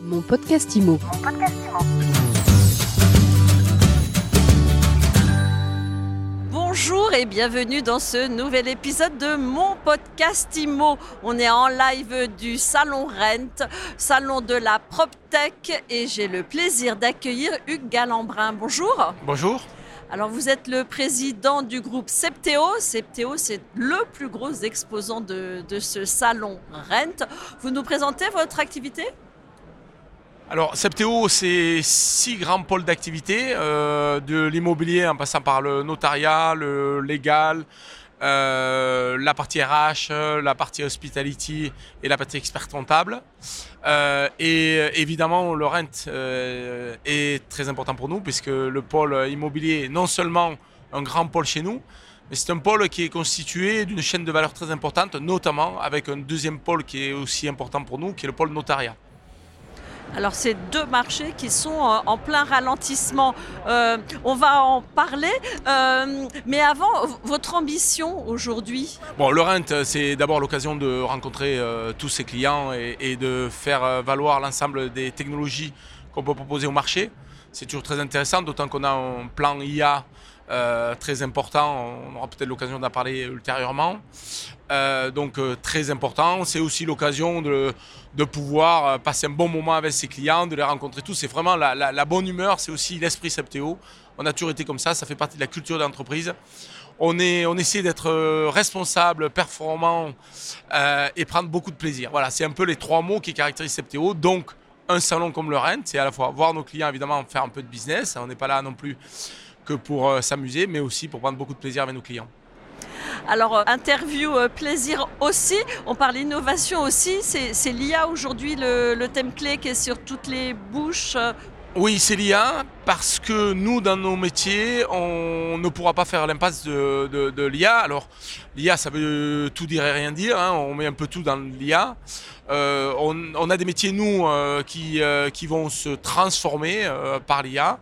Mon podcast IMO. Bonjour et bienvenue dans ce nouvel épisode de mon podcast IMO. On est en live du Salon Rent, salon de la PropTech et j'ai le plaisir d'accueillir Hugues Galambrin. Bonjour. Bonjour. Alors vous êtes le président du groupe Septéo. Septéo, c'est le plus gros exposant de, de ce salon Rent. Vous nous présentez votre activité? Alors, Septéo, c'est six grands pôles d'activité, euh, de l'immobilier en passant par le notariat, le légal, euh, la partie RH, la partie hospitality et la partie expert comptable. Euh, et évidemment, le rent est très important pour nous puisque le pôle immobilier est non seulement un grand pôle chez nous, mais c'est un pôle qui est constitué d'une chaîne de valeur très importante, notamment avec un deuxième pôle qui est aussi important pour nous, qui est le pôle notariat. Alors c'est deux marchés qui sont euh, en plein ralentissement. Euh, on va en parler, euh, mais avant, votre ambition aujourd'hui? Bon, le rent, c'est d'abord l'occasion de rencontrer tous ses clients et, de faire valoir l'ensemble des technologies qu'on peut proposer au marché. C'est toujours très intéressant, d'autant qu'on a un plan IA euh, très important. On aura peut-être l'occasion d'en parler ultérieurement. Euh, donc euh, très important. C'est aussi l'occasion de, de pouvoir passer un bon moment avec ses clients, de les rencontrer tous. C'est vraiment la, bonne humeur, c'est aussi l'esprit Septéo. On a toujours été comme ça, ça fait partie de la culture d'entreprise. On, on essaie d'être responsable, performant et prendre beaucoup de plaisir. Voilà, c'est un peu les trois mots qui caractérisent Septéo. Donc, un salon comme le Rent, c'est à la fois voir nos clients, évidemment, faire un peu de business. On n'est pas là non plus que pour euh, s'amuser, mais aussi pour prendre beaucoup de plaisir avec nos clients. Alors, euh, interview euh, plaisir aussi. On parle innovation aussi. C'est l'IA aujourd'hui le, le thème clé qui est sur toutes les bouches. Oui, c'est l'IA, parce que nous, dans nos métiers, on ne pourra pas faire l'impasse de, l'IA. Alors, l'IA, ça veut tout dire et rien dire, hein, on met un peu tout dans l'IA. Euh, on, a des métiers, nous, euh, qui, euh, qui vont se transformer par l'IA,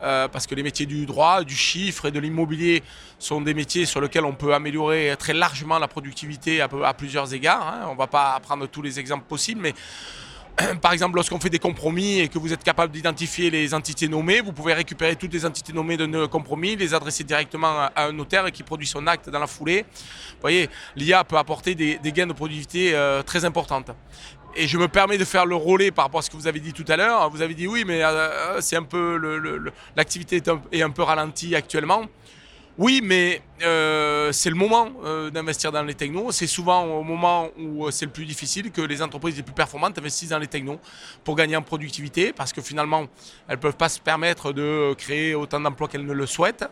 parce que les métiers du droit, du chiffre et de l'immobilier sont des métiers sur lesquels on peut améliorer très largement la productivité à plusieurs égards. hein. On ne va pas prendre tous les exemples possibles, mais par exemple, lorsqu'on fait des compromis et que vous êtes capable d'identifier les entités nommées, vous pouvez récupérer toutes les entités nommées d'un compromis, les adresser directement à un notaire qui produit son acte dans la foulée. Vous voyez, l'IA peut apporter des, gains de productivité euh, très importantes. Et je me permets de faire le relais par rapport à ce que vous avez dit tout à l'heure. Vous avez dit oui, mais euh, c'est un peu l'activité est, est un peu ralentie actuellement. Oui, mais euh, c'est le moment euh, d'investir dans les technos. C'est souvent au moment où euh, c'est le plus difficile que les entreprises les plus performantes investissent dans les technos pour gagner en productivité, parce que finalement, elles ne peuvent pas se permettre de créer autant d'emplois qu'elles ne le souhaitent.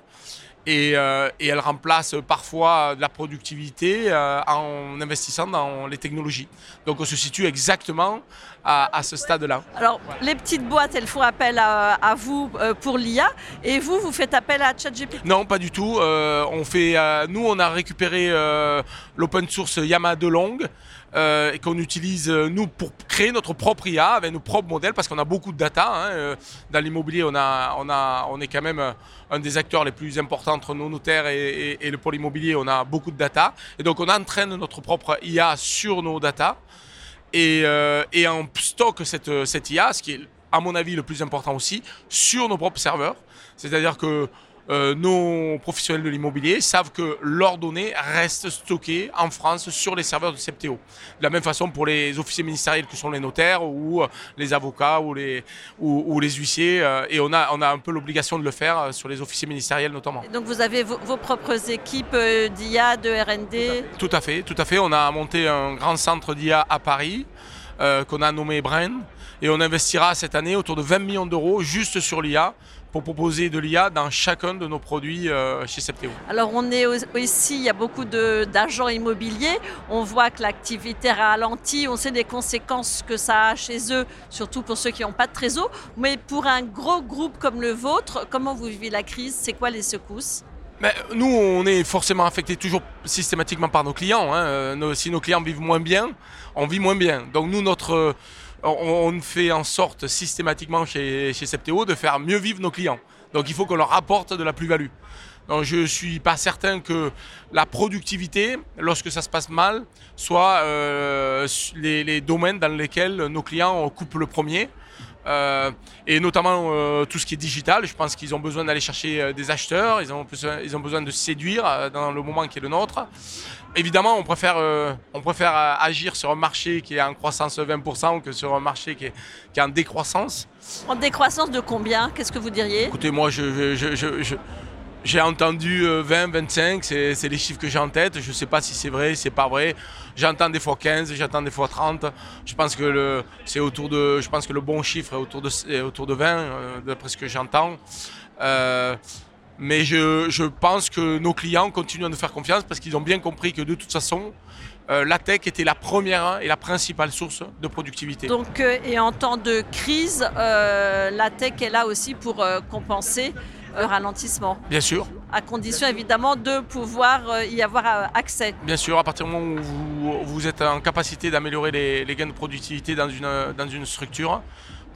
Et, euh, et elles remplacent parfois de la productivité euh, en investissant dans les technologies. Donc on se situe exactement à, à ce stade-là. Alors, les petites boîtes, elles font appel à, à vous euh, pour l'IA. Et vous, vous faites appel à ChatGPT? Non, pas du tout. On fait, nous, on a récupéré l'open source Yamaha DeLong euh, et qu'on utilise euh, nous pour créer notre propre IA avec nos propres modèles parce qu'on a beaucoup de data. hein. Euh, Dans l'immobilier, on a, on a, on est quand même un des acteurs les plus importants entre nos notaires et, le pôle immobilier. On a beaucoup de data et donc on entraîne notre propre IA sur nos data et, et on stocke cette, cette IA, ce qui est à mon avis le plus important aussi, sur nos propres serveurs. C'est-à-dire que euh, nos professionnels de l'immobilier savent que leurs données restent stockées en France sur les serveurs de Septéo. De la même façon pour les officiers ministériels que sont les notaires ou euh, les avocats ou les, ou, ou les huissiers. euh, et on a, on a un peu l'obligation de le faire sur les officiers ministériels notamment. Donc, vous avez vos, vos propres équipes d'IA, de RD. Tout à fait, tout à fait. On a monté un grand centre d'IA à Paris euh, qu'on a nommé Brain et on investira cette année autour de 20 millions d'euros juste sur l'IA pour proposer de l'IA dans chacun de nos produits euh, chez Septéo. Alors on est au- ici, il y a beaucoup d'agents immobiliers. On voit que l'activité ralentit. On sait des conséquences que ça a chez eux, surtout pour ceux qui n'ont pas de trésor. Mais pour un gros groupe comme le vôtre, comment vous vivez la crise? C'est quoi les secousses? Mais nous, on est forcément affecté toujours systématiquement par nos clients. hein. Euh, si nos clients vivent moins bien, on vit moins bien. Donc nous, notre, euh, on, fait en sorte systématiquement chez, chez Septéo de faire mieux vivre nos clients. Donc il faut qu'on leur apporte de la plus-value. Donc je ne suis pas certain que la productivité, lorsque ça se passe mal, soit euh, les, domaines dans lesquels nos clients coupent le premier. Euh, et notamment euh, tout ce qui est digital. Je pense qu'ils ont besoin d'aller chercher euh, des acheteurs, ils ont, besoin, ils ont besoin de séduire dans le moment qui est le nôtre. Évidemment, on préfère, on préfère agir sur un marché qui est en croissance 20% que sur un marché qui est, qui est en décroissance. En décroissance de combien? Qu'est-ce que vous diriez? Écoutez, moi, je, je, je j'ai entendu 20, 25, c'est les chiffres que j'ai en tête. Je ne sais pas si c'est vrai, si c'est pas vrai. J'entends des fois 15, j'entends des fois 30. Je pense que le, c'est autour de, je pense que le bon chiffre est autour de, autour de 20, euh, d'après ce que j'entends. Euh, mais je, je, pense que nos clients continuent à nous faire confiance parce qu'ils ont bien compris que de toute façon, euh, la tech était la première et la principale source de productivité. Donc, et en temps de crise, la tech est là aussi pour compenser un ralentissement. Bien sûr. À condition évidemment de pouvoir euh, y avoir euh, accès. Bien sûr, à partir du moment où vous, êtes en capacité d'améliorer les, les, gains de productivité dans une, dans une structure,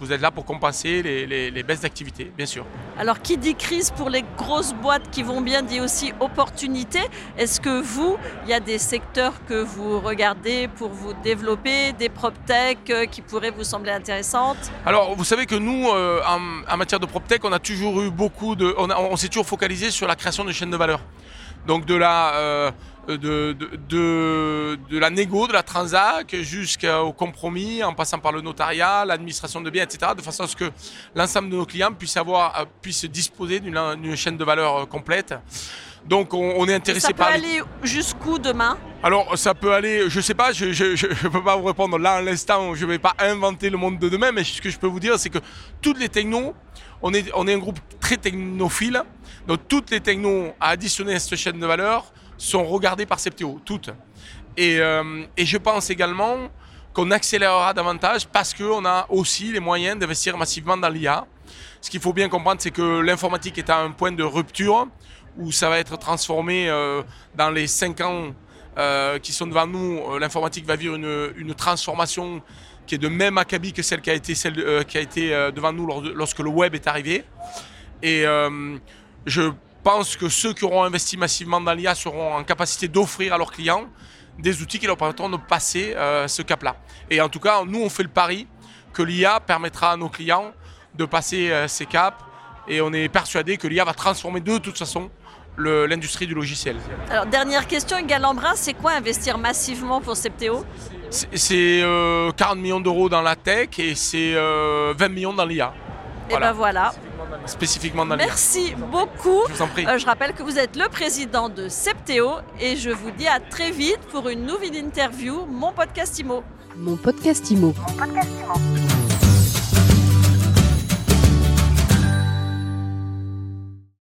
vous êtes là pour compenser les, baisses d'activité, bien sûr. Alors, qui dit crise pour les grosses boîtes qui vont bien dit aussi opportunité Est-ce que vous, il y a des secteurs que vous regardez pour vous développer, des PropTech euh, qui pourraient vous sembler intéressantes? Alors, vous savez que nous, euh, en, matière de PropTech, on a toujours eu beaucoup de. On, on s'est toujours focalisé sur la création de chaînes de valeur. Donc, de la. Euh, de, de, de, la négo, de la transac, jusqu'au compromis, en passant par le notariat, l'administration de biens, etc., de façon à ce que l'ensemble de nos clients puissent, avoir, euh, puissent disposer d'une chaîne de valeur euh, complète. Donc on, est intéressé par... Ça peut aller jusqu'où demain? Alors ça peut aller, je sais pas, je ne peux pas vous répondre là à l'instant, je ne vais pas inventer le monde de demain, mais ce que je peux vous dire c'est que toutes les technos, on est, on est un groupe très technophile, donc toutes les technos à additionner à cette chaîne de valeur, sont regardées par Septéo, toutes. Et, euh, et je pense également qu'on accélérera davantage parce qu'on a aussi les moyens d'investir massivement dans l'IA. Ce qu'il faut bien comprendre, c'est que l'informatique est à un point de rupture où ça va être transformé euh, dans les cinq ans euh, qui sont devant nous. L'informatique va vivre une, transformation qui est de même acabit que celle qui a été, celle, qui a été devant nous lorsque le web est arrivé. Et je pense que ceux qui auront investi massivement dans l'IA seront en capacité d'offrir à leurs clients des outils qui leur permettront de passer euh, ce cap-là. Et en tout cas, nous, on fait le pari que l'IA permettra à nos clients de passer euh, ces caps et on est persuadé que l'IA va transformer de toute façon l'industrie du logiciel. Alors, dernière question, Galambrin, c'est quoi investir massivement pour Septéo? C'est 40 euh, millions d'euros dans la tech et c'est 20 millions dans l'IA. Et ben voilà spécifiquement dans Merci beaucoup. Je vous en prie. Euh, je rappelle que vous êtes le président de Septéo et je vous dis à très vite pour une nouvelle interview, mon podcast IMO. Mon podcast IMO. Mon podcast IMO.